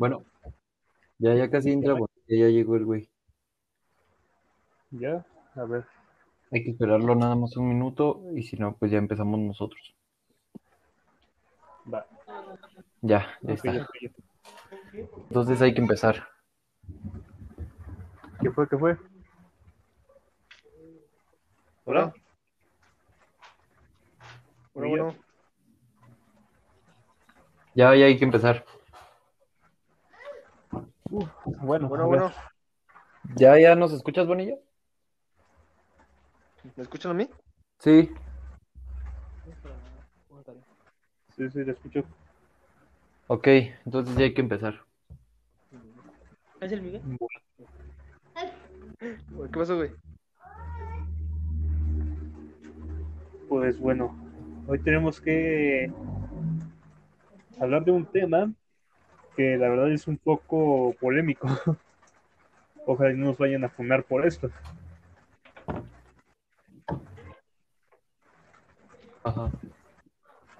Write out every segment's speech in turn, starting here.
Bueno, ya, ya casi entra, porque ya llegó el güey. Ya, a ver. Hay que esperarlo nada más un minuto y si no, pues ya empezamos nosotros. Va. Ya, ya está. Entonces hay que empezar. ¿Qué fue? ¿Qué fue? Hola. Bueno, bueno. Ya, ya hay que empezar. Uf, bueno, Bueno, bueno. ¿Ya, ya nos escuchas, Bonilla? ¿Me escuchan a mí? Sí. Sí, sí, te escucho. Ok, entonces ya hay que empezar. ¿Es el Miguel? ¿Qué pasó, güey? Pues bueno, hoy tenemos que hablar de un tema que la verdad es un poco polémico. Ojalá no nos vayan a funar por esto. Ajá.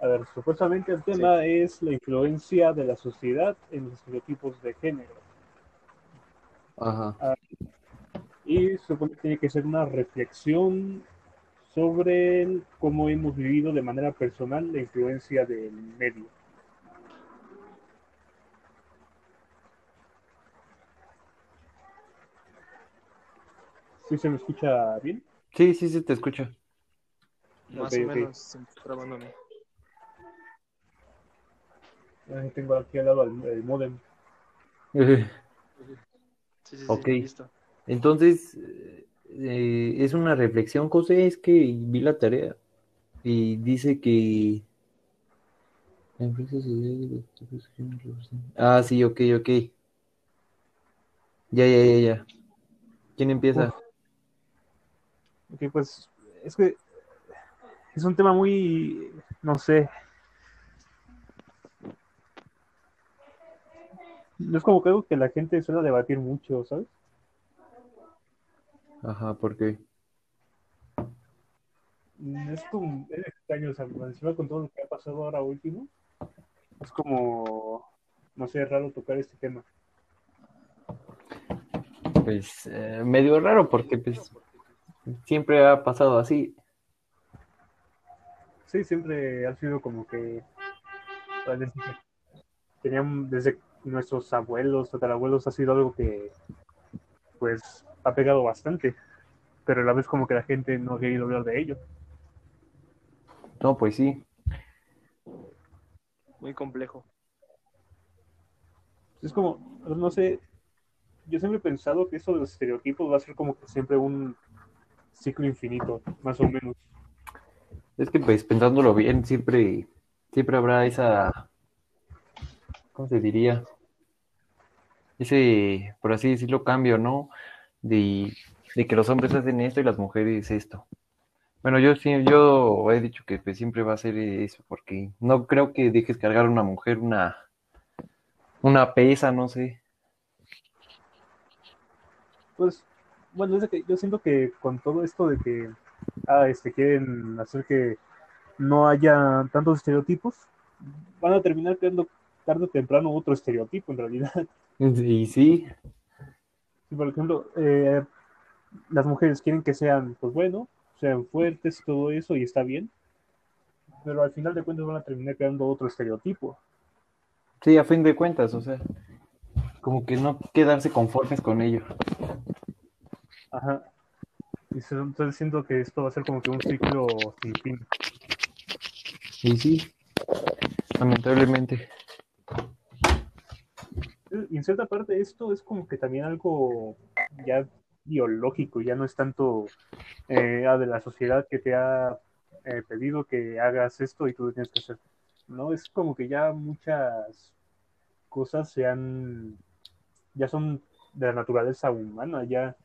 A ver, supuestamente el tema es la influencia de la sociedad en los estereotipos de género. Ajá. Y supone que tiene que ser una reflexión sobre el- cómo hemos vivido de manera personal la influencia del medio. ¿Sí se me escucha bien? Sí, sí, sí, te escucho. Más o menos se me está trabando a mí. Ahí tengo aquí al lado el, el modem. Sí, sí, sí, Ok. listo. Entonces, eh, es una reflexión, José, es que vi la tarea y dice que... Ah, sí, ok, ok. Ya, ya, ya, ya. ¿Quién empieza? Uf. Ok, pues es que es un tema muy, no sé. No es como que algo que la gente suele debatir mucho, ¿sabes? Ajá, ¿por qué? Mm, Es como, es extraño, o sea, encima con todo lo que ha pasado ahora último, es como, no sé, raro tocar este tema. Pues eh, medio raro porque pues siempre ha pasado así. Sí, siempre ha sido como que, sea, desde que desde nuestros abuelos, tatarabuelos, ha sido algo que, pues, ha pegado bastante, pero a la vez como que la gente no ha querido hablar de ello. No, pues sí. Muy complejo. Es como, no sé, yo siempre he pensado que eso de los estereotipos va a ser como que siempre un ciclo infinito, más o menos. Es que pues pensándolo bien, siempre, siempre habrá esa, ¿cómo se diría? Ese, por así decirlo, cambio, ¿no? De, de que los hombres hacen esto y las mujeres esto. Bueno, yo sí, yo he dicho que pues, siempre va a ser eso, porque no creo que dejes cargar a una mujer una, una pesa, no sé. Pues, bueno, es de que yo siento que con todo esto de que ah, este, quieren hacer que no haya tantos estereotipos, van a terminar creando tarde o temprano otro estereotipo en realidad. Y sí, Si, por ejemplo, eh, las mujeres quieren que sean, pues bueno, sean fuertes y todo eso, y está bien, pero al final de cuentas van a terminar creando otro estereotipo. sí, a fin de cuentas, o sea, como que no quedarse conformes con ello. Ajá. Y se- entonces siento que esto va a ser como que un ciclo sin fin. Y sí, lamentablemente. Y en cierta parte esto es como que también algo ya biológico, ya no es tanto eh, ah, de la sociedad que te ha eh, pedido que hagas esto y tú lo tienes que hacer. No, es como que ya muchas cosas se han, ya son de la naturaleza humana, ya,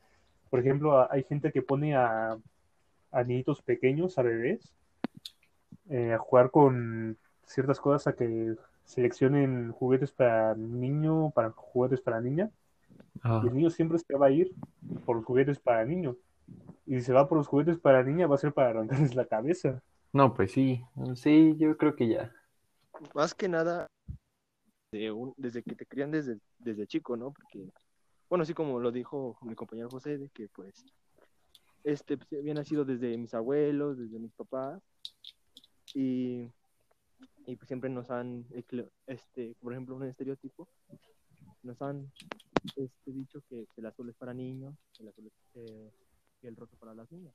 por ejemplo, a- hay gente que pone a, a niñitos pequeños, a bebés, eh, a jugar con ciertas cosas, a que seleccionen juguetes para niño, para juguetes para niña, Ah, y el niño siempre se va a ir por los juguetes para niño. Y si se va por los juguetes para niña, va a ser para arrancarles la cabeza. no, pues sí, sí, yo creo que ya. Más que nada, desde, un- desde que te crían desde, desde chico, ¿no? Porque, bueno, así como lo dijo mi compañero José, de que pues, este, pues, había nacido desde mis abuelos, desde mis papás, y, y pues siempre nos han, este, por ejemplo, un estereotipo, nos han este, dicho que el azul es para niños, el azul es, eh, el rojo para las niñas.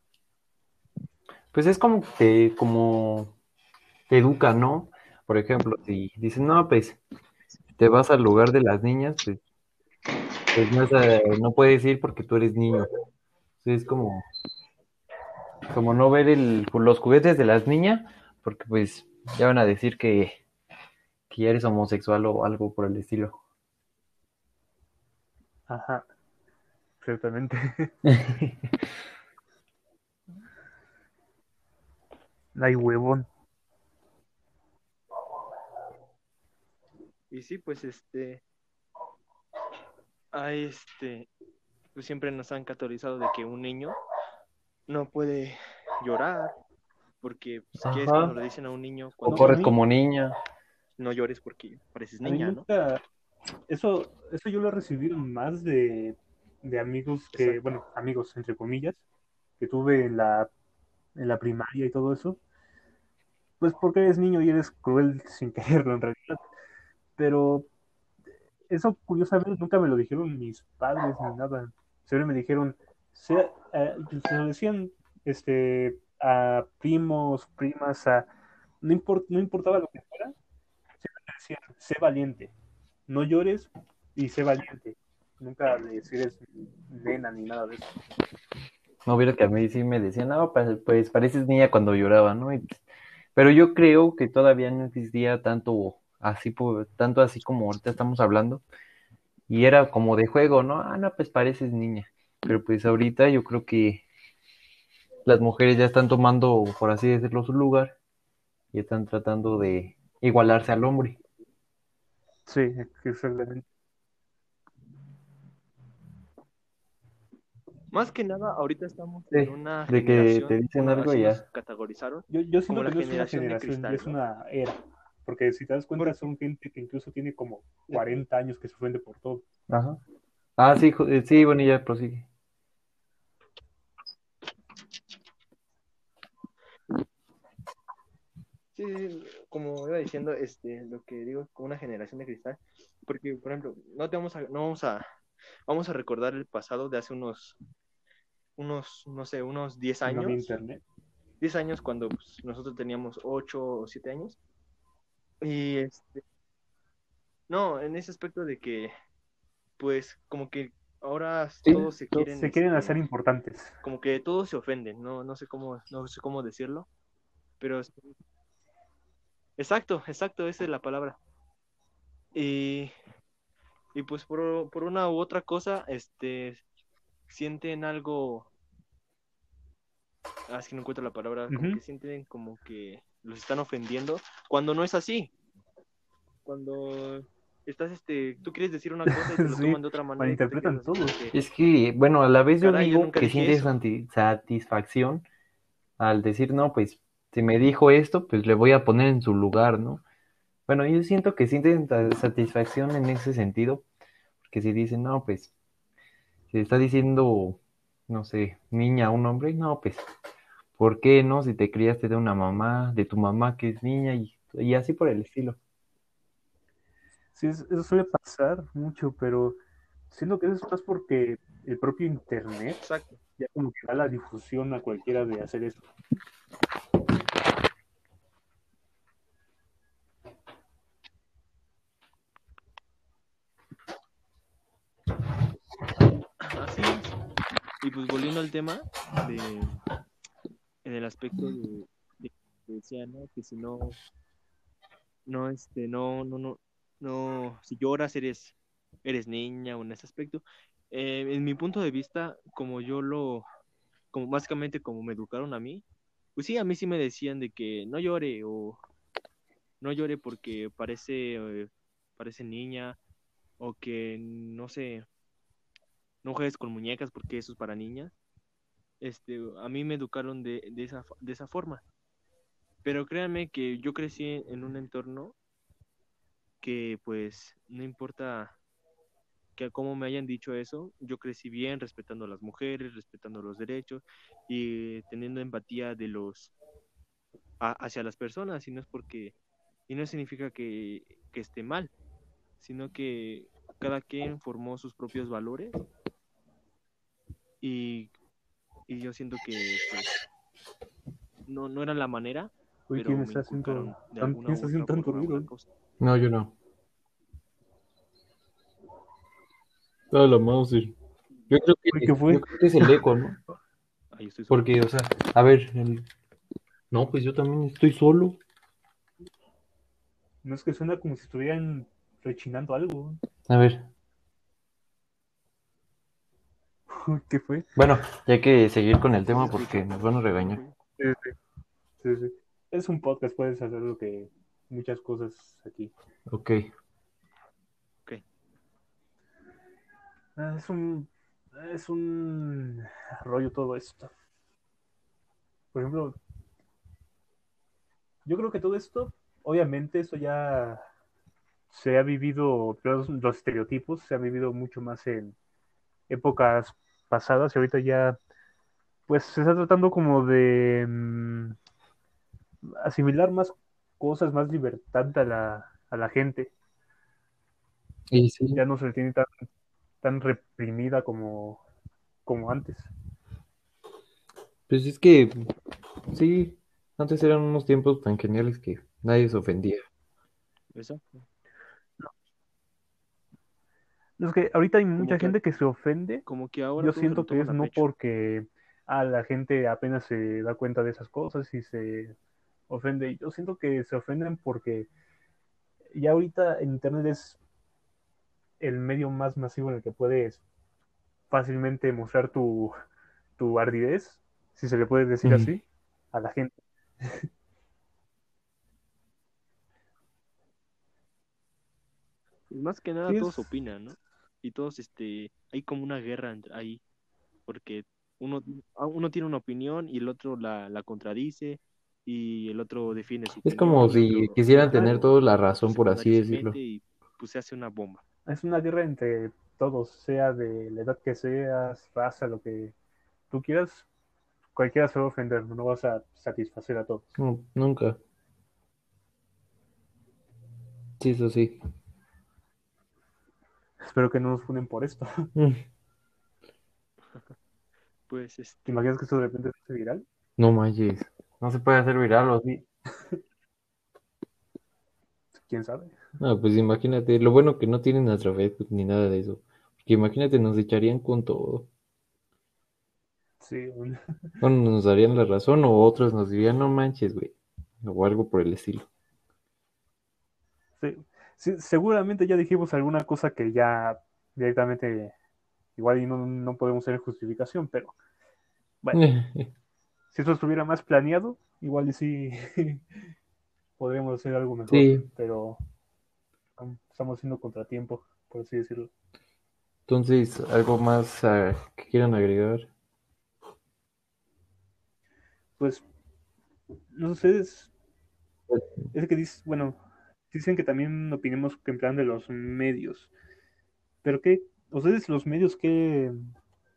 Pues es como que como te educa, ¿no? Por ejemplo, si dicen, no, pues te vas al lugar de las niñas, pues, pues no, eh, no puedes ir porque tú eres niño. Entonces es como, como no ver el, los juguetes de las niñas, porque pues ya van a decir que, que ya eres homosexual o algo por el estilo. Ajá. Exactamente. Ay, huevón. Y sí, pues este, hay este, pues siempre nos han categorizado de que un niño no puede llorar, porque pues, ¿qué es cuando le dicen a un niño O cuando corres a mí- como niña. no llores porque pareces A niña, ¿no? Eso, eso yo lo he recibido más de, de amigos que, Exacto. bueno, amigos entre comillas, que tuve en la, en la primaria y todo eso. Pues porque eres niño y eres cruel sin quererlo en realidad. Pero eso curiosamente nunca me lo dijeron mis padres ni nada. Siempre me dijeron, sea, eh, se lo decían este, a primos, primas, a, no, import- no importaba lo que fuera, siempre te decían, sé valiente, no llores y sé valiente. Nunca le eres nena ni nada de eso. No hubiera que a mí sí me decían, no, pues, pues pareces niña cuando lloraba, ¿no? Y, pues, pero yo creo que todavía no existía tanto así, tanto así como ahorita estamos hablando. Y era como de juego, ¿no? Ah, no, pues pareces niña. Pero pues ahorita yo creo que las mujeres ya están tomando, por así decirlo, su lugar y están tratando de igualarse al hombre. Sí, exactamente. Más que nada, ahorita estamos Sí, en una de que te dicen algo ya. categorizaron, Yo, yo siento Como la que no es una generación de cristal, es ¿no? una era. Porque si te das cuenta, son gente que incluso tiene como 40 años que se ofende por todo. Ajá. Ah, sí, eh, sí, bueno, ya prosigue. Sí, sí, como iba diciendo, este, lo que digo, como una generación de cristal, porque, por ejemplo, no te vamos a, no vamos a, vamos a recordar el pasado de hace unos, unos, no sé, unos 10 No había años, internet. 10 años cuando pues, nosotros teníamos 8 o 7 años, y este, no, en ese aspecto de que, pues, como que ahora Sí, todos se quieren, Se quieren este, hacer importantes. como que todos se ofenden, no, no sé cómo, no sé cómo decirlo, pero exacto, exacto, esa es la palabra. Y, y pues por, por una u otra cosa, este, sienten algo, ah, es que no encuentro la palabra, como que sienten como que los están ofendiendo, cuando no es así. Cuando estás, este, tú quieres decir una cosa y te lo Sí, toman de otra manera. todo. que, Es que, bueno, a la vez yo Caray, yo digo que sientes satisfacción al decir, no, pues, si me dijo esto, pues le voy a poner en su lugar, ¿no? Bueno, yo siento que sienten satisfacción en ese sentido, porque si dicen, no, pues, si está diciendo, no sé, niña a un hombre, no, pues, ¿por qué no? Si te criaste de una mamá, de tu mamá que es niña y, y así por el estilo. Sí, es- eso suele pasar mucho, pero siento que eso es más porque el propio internet exacto. ya como que da la difusión a cualquiera de hacer eso. Así es. Y pues volviendo al tema de en el aspecto de, de decía, ¿no? Que si no, no, este, no, no, no, no, si lloras eres, eres niña o en ese aspecto. Eh, en mi punto de vista, como yo lo, como básicamente como me educaron a mí, pues sí, a mí sí me decían de que no llore o no llore porque parece, eh, parece niña o que no sé, no juegues con muñecas porque eso es para niñas. Este, a mí me educaron de, de esa, de esa forma. Pero créanme que yo crecí en un entorno que pues no importa que como me hayan dicho eso, yo crecí bien respetando a las mujeres, respetando los derechos y teniendo empatía de los hacia las personas, y no es porque y no significa que, que esté mal, sino que cada quien formó sus propios valores y, y yo siento que pues, no, no era la manera, Uy, pero ¿quién está haciendo, ¿quién está haciendo tanto ruido? No, yo no. Todo lo Mauser. Yo creo que, Uy, ¿qué fue? yo creo que es el eco, ¿no? Ahí estoy solo. Porque, o sea, a ver, el- no, pues yo también estoy solo. No es que suena como si estuvieran rechinando algo. A ver, Uy, ¿Qué fue? bueno, ya hay que seguir con el tema porque nos van a regañar. Sí, sí. Sí, sí. Es un podcast, puedes hacer lo que muchas cosas aquí. Ok. Ah, Es un es un rollo todo esto. Por ejemplo, yo creo que todo esto, obviamente, eso ya se ha vivido, los, los estereotipos se ha vivido mucho más en épocas pasadas y ahorita ya, pues se está tratando como de mm, asimilar más cosas, más libertad a la, a la gente. Y sí, Ya no se le tiene tan, tan reprimida como, como antes. pues es que, sí, antes eran unos tiempos tan geniales que nadie se ofendía. Exacto. Es que ahorita hay mucha que- gente que se ofende. Como que ahora Yo siento que es no pecho. porque a la gente apenas se da cuenta de esas cosas y se ofende. Yo siento que se ofenden porque ya ahorita Internet es el medio más masivo en el que puedes fácilmente mostrar tu, tu ardidez, si se le puede decir así, a la gente. Más que nada Sí, todos es- opinan, ¿no? Y todos, este, hay como una guerra entre- ahí, porque uno, ah, uno tiene una opinión y el otro la, la contradice y el otro defiende su Es opinión. como si otro- quisieran tener toda la razón, por así decirlo. Y pues se hace una bomba. Es una guerra entre todos, sea de la edad que seas, raza, lo que tú quieras. Cualquiera se va a ofender, no vas a satisfacer a todos. No, nunca. Sí, eso sí. Espero que no nos funen por esto. Mm, Pues, este, ¿Te imaginas que esto de repente se hace viral? No manches. No se puede hacer viral o así. ¿Quién sabe? No, pues imagínate, lo bueno que no tienen nuestra Facebook ni nada de eso. Porque imagínate, nos echarían con todo. Sí, un- Bueno, nos darían la razón o otros nos dirían, no manches, güey. O algo por el estilo. sí. Sí, seguramente ya dijimos alguna cosa que ya directamente igual y no, no podemos hacer justificación, pero bueno, si esto estuviera más planeado, igual y sí podríamos hacer algo mejor, Sí. pero estamos haciendo contratiempo, por así decirlo. Entonces, ¿algo más ah, que quieran agregar? Pues, no sé, es, es que dices, bueno, dicen que también opinemos que en plan de los medios, pero ¿qué? ¿Ustedes los medios qué,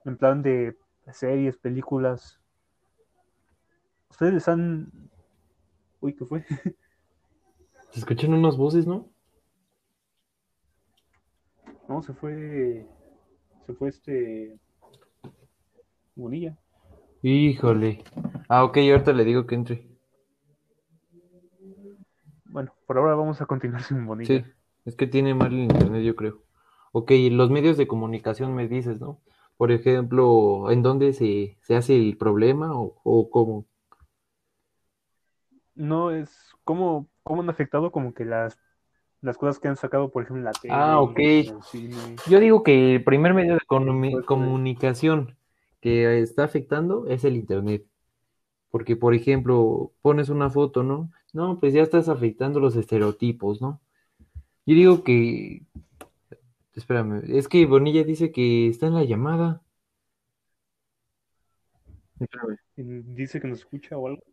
en plan de series, películas, ustedes les han... Uy, ¿qué fue? Se escuchan unas voces, ¿no? No, se fue, se fue este... Bonilla. Híjole. Ah, ok, ahorita le digo que entre. Bueno, por ahora vamos a continuar sin Bonilla. Sí, es que tiene mal el internet, yo creo. Ok, los medios de comunicación me dices, ¿no? Por ejemplo, ¿en dónde se, se hace el problema o, o cómo? No, es cómo, cómo han afectado como que las, las cosas que han sacado, por ejemplo, en la tele, Ah, ok. en el cine. Yo digo que el primer medio de conomi- Pues, comunicación que está afectando es el internet. Porque, por ejemplo, pones una foto, ¿no? No, pues ya estás afectando los estereotipos, ¿no? Yo digo que... Espérame, es que Bonilla dice que está en la llamada. Espérame. Dice que nos escucha o algo.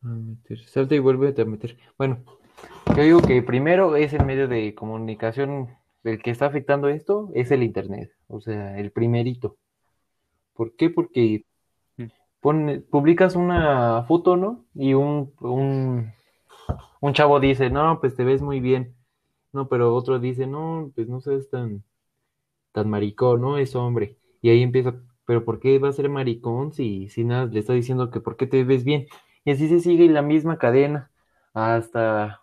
A meter. Salta y vuelve a meter. Bueno, Yo digo que primero es el medio de comunicación el que está afectando esto, es el internet, o sea, el primerito. ¿Por qué? Porque Publicas una foto, ¿no? Y un, un, un chavo dice, no, pues te ves muy bien. No, pero otro dice, no, pues no seas tan, tan maricón, ¿no? Es hombre. Y ahí empieza, pero ¿por qué va a ser maricón si, si nada le está diciendo que por qué te ves bien? Y así se sigue la misma cadena hasta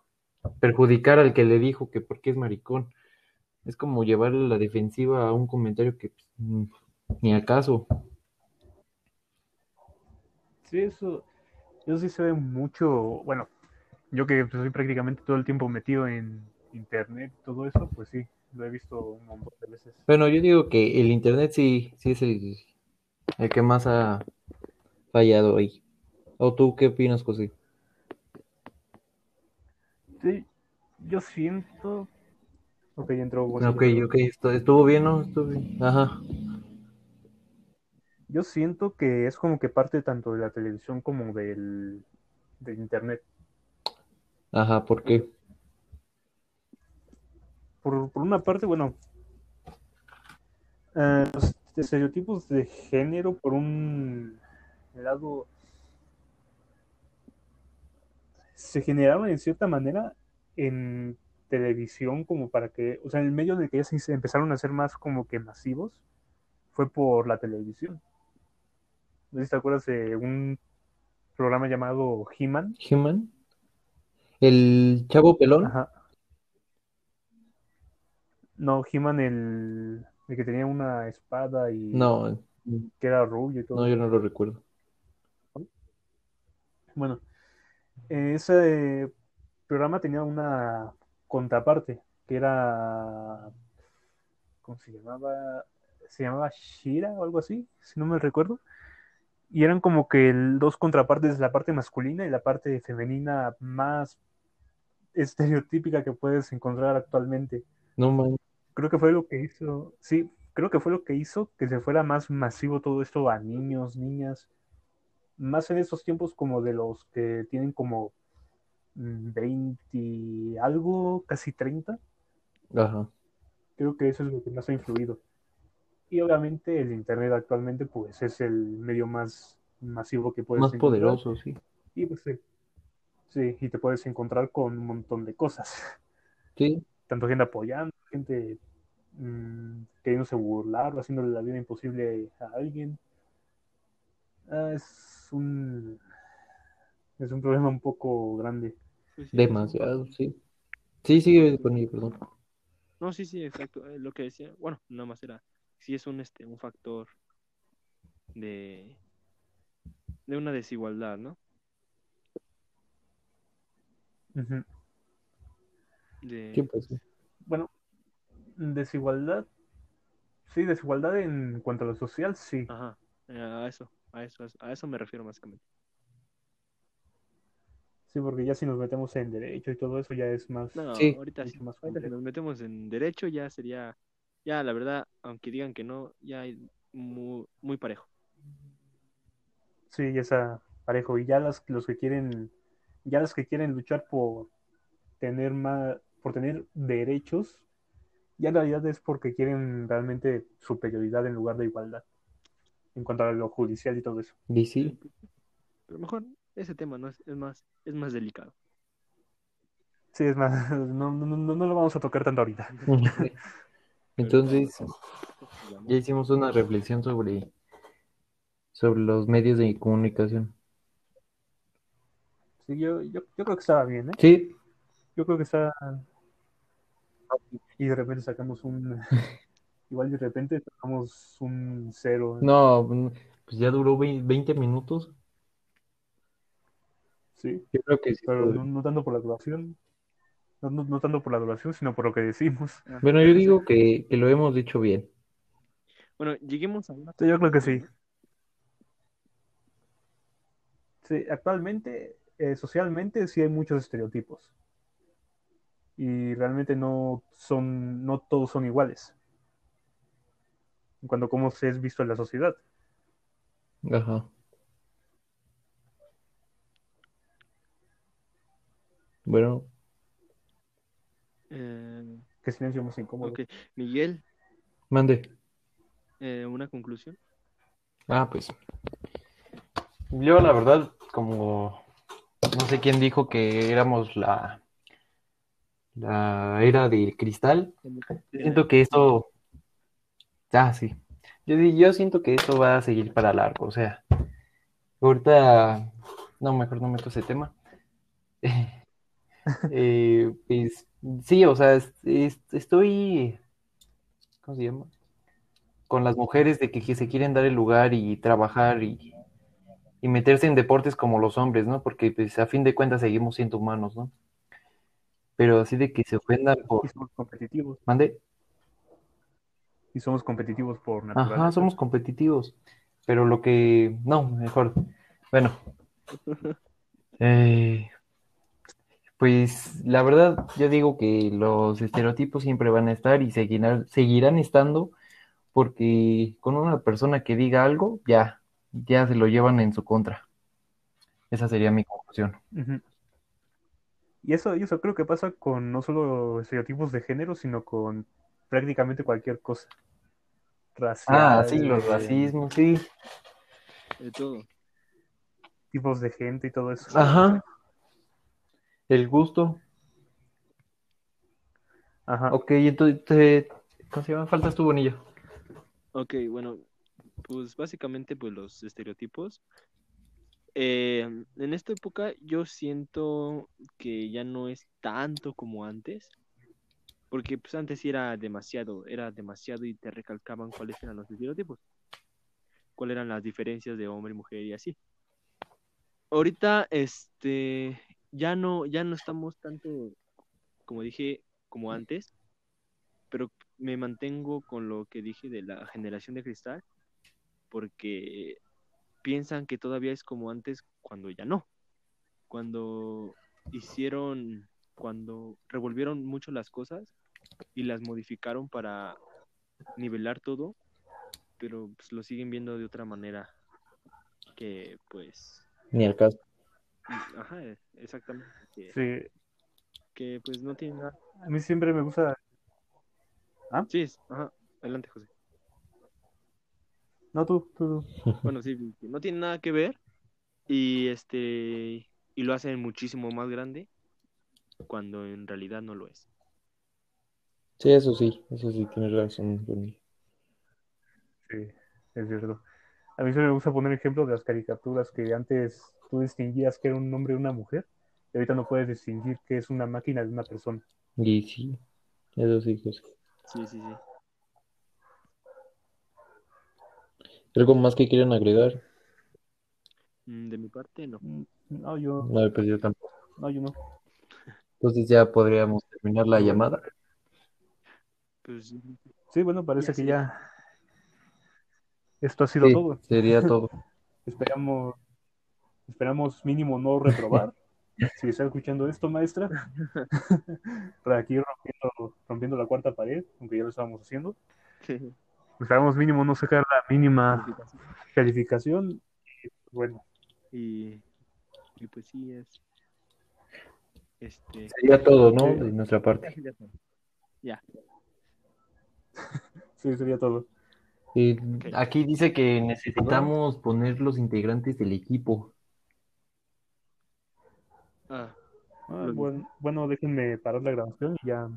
perjudicar al que le dijo que por qué es maricón. Es como llevarle la defensiva a un comentario que pues, mm, ni acaso. Sí, eso, eso sí se ve mucho, bueno, yo que soy prácticamente todo el tiempo metido en internet, todo eso, pues sí, lo he visto un montón de veces. Bueno, yo digo que el internet sí, sí es el, el que más ha fallado ahí. ¿O tú qué opinas, José? Sí, yo siento... Ok, entró Ok, ok, estuvo bien, ¿no? Estuvo bien. Ajá. Yo siento que es como que parte tanto de la televisión como del, del internet. Ajá, ¿por qué? Por, por una parte, bueno, eh, los estereotipos de género, por un lado, se generaron en cierta manera en televisión como para que, o sea, en el medio en el que ya se empezaron a hacer más como que masivos, fue por la televisión. No sé si te acuerdas de un programa llamado He-Man. ¿Human? ¿El chavo pelón? Ajá. No, He-Man el, el que tenía una espada y No, que era rubio y todo. no, yo no lo recuerdo. Bueno, ese programa tenía una contraparte que era, ¿cómo se llamaba? Se llamaba Shira o algo así, si no me recuerdo. Y eran como que el- dos contrapartes, la parte masculina y la parte femenina más estereotípica que puedes encontrar actualmente. No, man. Creo que fue lo que hizo, sí, creo que fue lo que hizo que se fuera más masivo todo esto a niños, niñas, más en esos tiempos como de los que tienen como mm, 20 y algo, casi 30, Ajá. creo que eso es lo que más ha influido. Y obviamente el internet actualmente pues es el medio más masivo que puedes Más encontrar. poderoso, sí. Y pues sí, sí, y te puedes encontrar con un montón de cosas. Sí, tanto gente apoyando, gente mm, queriéndose burlar o haciéndole la vida imposible a alguien. Ah, es un es un problema un poco grande. Sí, demasiado, sí. Sí, sigue con perdón. No, sí, sí, exacto. eh, Lo que decía, bueno, nada más era, sí es un, este, un factor de, de una desigualdad, ¿no? Ujú. De, ¿Qué pasó? Bueno, desigualdad, sí, desigualdad en cuanto a lo social, sí. ajá, eh, a eso, a eso, a eso me refiero básicamente. Sí, porque ya si nos metemos en derecho y todo eso ya es más... No, Sí. ahorita sí. mucho más Ahorita si nos metemos en derecho ya sería, ya la verdad, aunque digan que no, ya hay muy, muy parejo. Sí, ya está parejo. Y ya las, los que quieren, ya los que quieren luchar por tener más, por tener derechos, ya en realidad es porque quieren realmente superioridad en lugar de igualdad. En cuanto a lo judicial y todo eso. Y sí, Pero mejor ese tema no es, es más, es más delicado. Sí, es más, no, no, no, no lo vamos a tocar tanto ahorita. Entonces, ya hicimos una reflexión sobre, sobre los medios de comunicación. Sí, yo, yo, yo creo que estaba bien, ¿eh? Sí, Yo creo que está. Y de repente sacamos un. Igual de repente sacamos un cero. no, pues ya duró vein- 20 minutos. Sí, Yo creo que sí. pero no, no tanto por la duración. No, no, no tanto por la duración, sino por lo que decimos. Bueno, yo digo que, que lo hemos dicho bien. Bueno, lleguemos a una Sí, yo creo que sí. Sí, actualmente, eh, socialmente, sí hay muchos estereotipos. Y realmente no son, no todos son iguales. En cuanto a cómo se es visto en la sociedad. Ajá. Bueno, Eh, Qué silencio más incómodo. ok, Miguel, Mande. eh, una conclusión. Ah, pues. Yo, la verdad, como no sé quién dijo que éramos la, la era del cristal, siento que eso. Ah, sí. Yo, yo siento que eso va a seguir para largo. O sea, ahorita. No, mejor no meto ese tema. Eh, pues sí, o sea, es- es- estoy. ¿Cómo se llama? Con las mujeres de que, que se quieren dar el lugar y trabajar y, y meterse en deportes como los hombres, ¿no? Porque pues a fin de cuentas seguimos siendo humanos, ¿no? Pero así de que se ofendan Y por... somos competitivos. ¿Mande? Y somos competitivos por naturaleza. Ajá, somos competitivos. Pero lo que... No, mejor. Bueno. Eh, pues la verdad, yo digo que los estereotipos siempre van a estar y seguirán, seguirán estando porque con una persona que diga algo, ya, ya se lo llevan en su contra. Esa sería mi conclusión. Ujú. Y eso, y eso creo que pasa con no solo estereotipos de género, sino con prácticamente cualquier cosa. Racial, Ah, sí, los eh, racismos, sí. De todo. tipos de gente y todo eso. Ajá. El gusto. Ajá. Ok, entonces, ¿cómo se llama? Faltas tu bonilla. Ok, bueno, pues básicamente pues los estereotipos. Eh, en esta época yo siento que ya no es tanto como antes, porque pues antes sí era demasiado, era demasiado y te recalcaban cuáles eran los estereotipos, cuáles eran las diferencias de hombre y mujer y así. Ahorita, este, ya no, ya no estamos tanto, como dije, como antes, pero me mantengo con lo que dije de la generación de cristal, porque piensan que todavía es como antes cuando ya no. Cuando hicieron, cuando revolvieron mucho las cosas y las modificaron para nivelar todo, pero pues, lo siguen viendo de otra manera que pues, Ni al caso. Ajá, exactamente, que, Sí, que, pues no tiene nada. a mí siempre me gusta. Sí, es- ajá, adelante José. No, tú, tú, tú. Bueno, sí, no tiene nada que ver y este y lo hacen muchísimo más grande cuando en realidad no lo es. Sí, eso sí, eso sí, tienes razón. Sí, es cierto. A mí se me gusta poner ejemplo de las caricaturas que antes tú distinguías que era un hombre y una mujer, y ahorita no puedes distinguir que es una máquina de una persona. Y sí, eso sí, José. Sí, sí, sí. ¿Algo más que quieran agregar? Mm, De mi parte, no. Mm, No, yo, No, pues yo tampoco. no, yo no. Entonces ya podríamos terminar la llamada. Pues Sí, bueno, parece Ya que sí. ya esto ha sido Sí, todo. sería todo. Esperamos, esperamos mínimo no reprobar. si está escuchando esto, maestra, para aquí rompiendo, rompiendo la cuarta pared, aunque ya lo estábamos haciendo. Esperamos mínimo no sacar la mínima calificación. Y, bueno, y, y pues sí es este Sería todo, ¿no? Sí. De nuestra parte. ya. sí, sería todo. Y aquí dice que necesitamos poner los integrantes del equipo. Ah, bueno, déjenme parar la grabación y ya.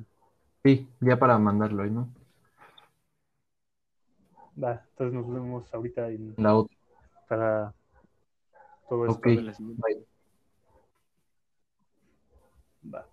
Sí, ya para mandarlo ahí, ¿no? Va, entonces nos vemos ahorita en la otra. Para todo esto. Okay. Va.